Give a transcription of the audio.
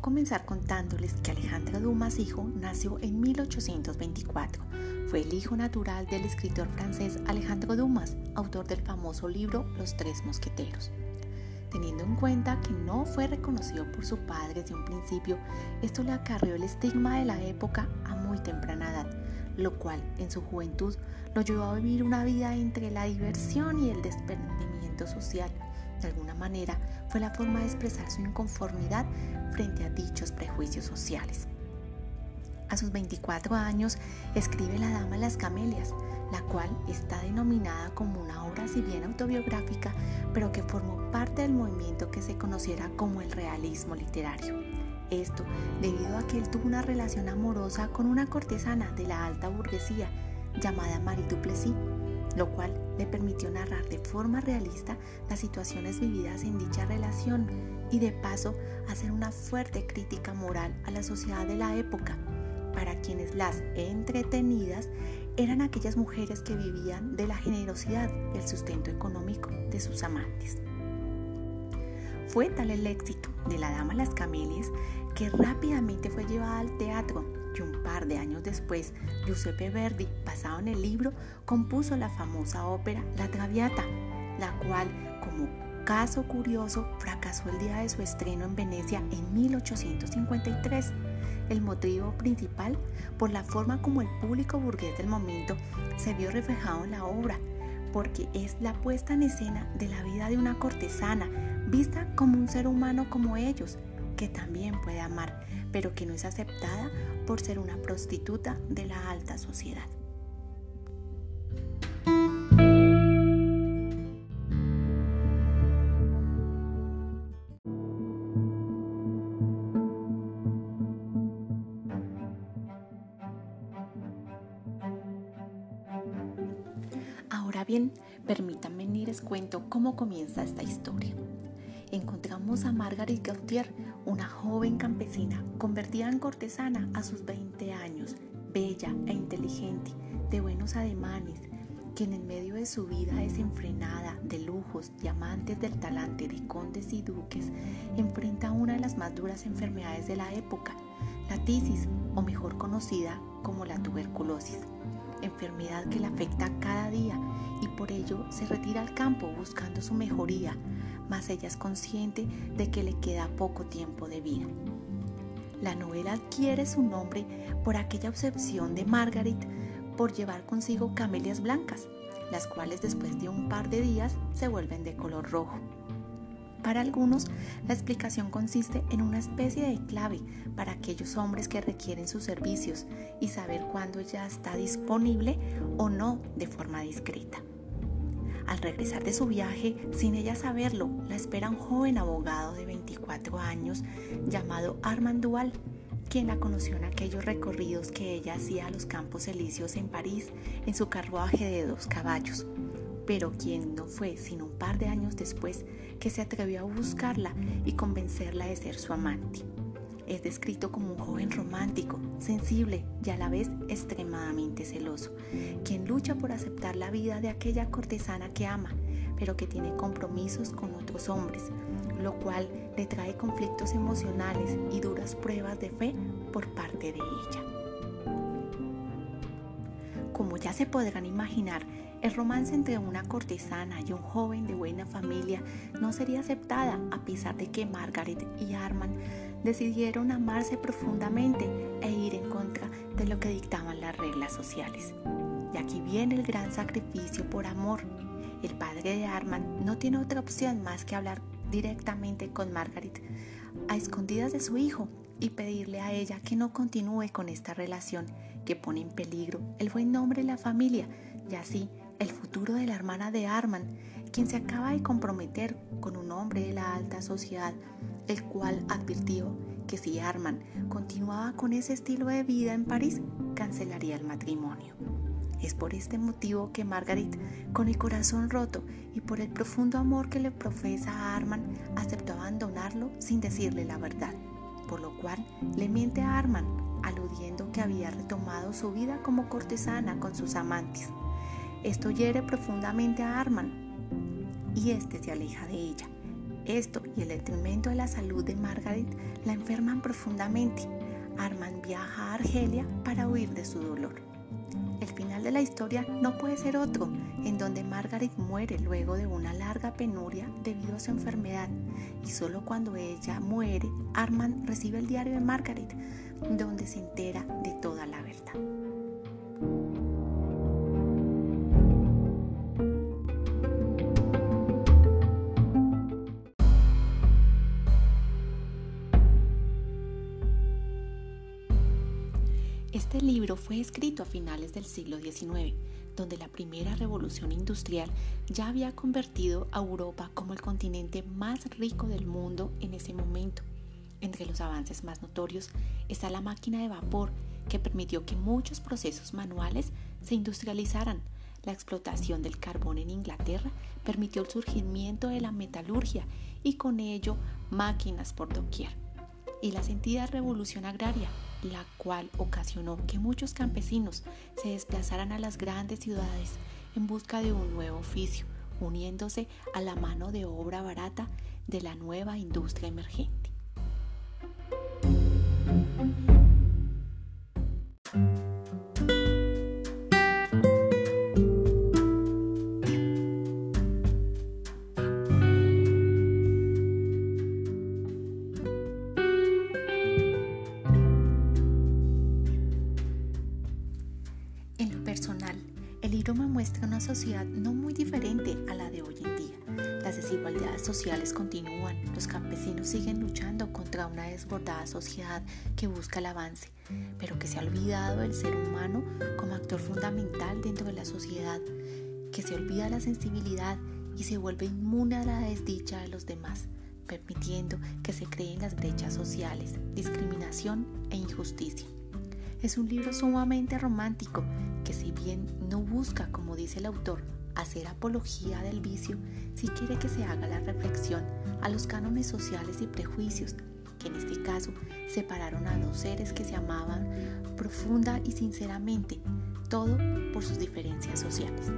comenzar contándoles que Alejandro Dumas hijo nació en 1824. Fue el hijo natural del escritor francés Alejandro Dumas, autor del famoso libro Los Tres Mosqueteros. Teniendo en cuenta que no fue reconocido por su padre desde un principio, esto le acarreó el estigma de la época a muy temprana edad, lo cual en su juventud lo llevó a vivir una vida entre la diversión y el desprendimiento social. De alguna manera fue la forma de expresar su inconformidad frente a dichos prejuicios sociales. A sus 24 años escribe La Dama de las Camelias, la cual está denominada como una obra si bien autobiográfica, pero que formó parte del movimiento que se conociera como el realismo literario. Esto debido a que él tuvo una relación amorosa con una cortesana de la alta burguesía llamada Marie Duplessis, lo cual le permitió narrar de forma realista las situaciones vividas en dicha relación y de paso hacer una fuerte crítica moral a la sociedad de la época, para quienes las entretenidas eran aquellas mujeres que vivían de la generosidad y el sustento económico de sus amantes. Fue tal el éxito de La Dama Las Camelias que rápidamente fue llevada al teatro y un par de años después Giuseppe Verdi, basado en el libro, compuso la famosa ópera La Traviata, la cual, como caso curioso, fracasó el día de su estreno en Venecia en 1853. El motivo principal por la forma como el público burgués del momento se vio reflejado en la obra, porque es la puesta en escena de la vida de una cortesana vista como un ser humano como ellos, también puede amar, pero que no es aceptada por ser una prostituta de la alta sociedad. Ahora bien, permítanme les cuento cómo comienza esta historia encontramos a Margaret Gautier, una joven campesina convertida en cortesana a sus 20 años, bella e inteligente, de buenos ademanes, quien en medio de su vida desenfrenada de lujos, diamantes del talante de condes y duques, enfrenta una de las más duras enfermedades de la época, la tisis, o mejor conocida como la tuberculosis, enfermedad que la afecta cada día y por ello se retira al campo buscando su mejoría, mas ella es consciente de que le queda poco tiempo de vida. La novela adquiere su nombre por aquella obsesión de Margaret por llevar consigo camelias blancas, las cuales después de un par de días se vuelven de color rojo. Para algunos, la explicación consiste en una especie de clave para aquellos hombres que requieren sus servicios y saber cuándo ya está disponible o no de forma discreta. Al regresar de su viaje, sin ella saberlo, la espera un joven abogado de 24 años llamado Armand Dual, quien la conoció en aquellos recorridos que ella hacía a los Campos Elíseos en París en su carruaje de dos caballos, pero quien no fue sino un par de años después que se atrevió a buscarla y convencerla de ser su amante. Es descrito como un joven romántico, sensible y a la vez extremadamente celoso, quien lucha por aceptar la vida de aquella cortesana que ama, pero que tiene compromisos con otros hombres, lo cual le trae conflictos emocionales y duras pruebas de fe por parte de ella. Como ya se podrán imaginar, el romance entre una cortesana y un joven de buena familia no sería aceptada a pesar de que Margaret y Armand decidieron amarse profundamente e ir en contra de lo que dictaban las reglas sociales. Y aquí viene el gran sacrificio por amor. El padre de Armand no tiene otra opción más que hablar directamente con Margaret a escondidas de su hijo y pedirle a ella que no continúe con esta relación que pone en peligro el buen nombre de la familia y así el futuro de la hermana de Armand, quien se acaba de comprometer con un hombre de la alta sociedad, el cual advirtió que si Armand continuaba con ese estilo de vida en París, cancelaría el matrimonio. Es por este motivo que Margaret, con el corazón roto y por el profundo amor que le profesa a Armand, aceptó abandonarlo sin decirle la verdad, por lo cual le miente a Armand, aludiendo que había retomado su vida como cortesana con sus amantes. Esto hiere profundamente a Arman y este se aleja de ella. Esto y el detrimento de la salud de Margaret la enferman profundamente. Armand viaja a Argelia para huir de su dolor. El final de la historia no puede ser otro, en donde Margaret muere luego de una larga penuria debido a su enfermedad, y solo cuando ella muere, Armand recibe el diario de Margaret, donde se entera de toda la verdad. Libro fue escrito a finales del siglo XIX, donde la primera revolución industrial ya había convertido a Europa como el continente más rico del mundo en ese momento. Entre los avances más notorios está la máquina de vapor, que permitió que muchos procesos manuales se industrializaran. La explotación del carbón en Inglaterra permitió el surgimiento de la metalurgia y con ello máquinas por doquier. Y la sentida revolución agraria la cual ocasionó que muchos campesinos se desplazaran a las grandes ciudades en busca de un nuevo oficio, uniéndose a la mano de obra barata de la nueva industria emergente. Una sociedad no muy diferente a la de hoy en día. Las desigualdades sociales continúan, los campesinos siguen luchando contra una desbordada sociedad que busca el avance, pero que se ha olvidado del ser humano como actor fundamental dentro de la sociedad, que se olvida la sensibilidad y se vuelve inmune a la desdicha de los demás, permitiendo que se creen las brechas sociales, discriminación e injusticia. Es un libro sumamente romántico si bien no busca, como dice el autor, hacer apología del vicio, sí quiere que se haga la reflexión a los cánones sociales y prejuicios que en este caso separaron a dos seres que se amaban profunda y sinceramente, todo por sus diferencias sociales.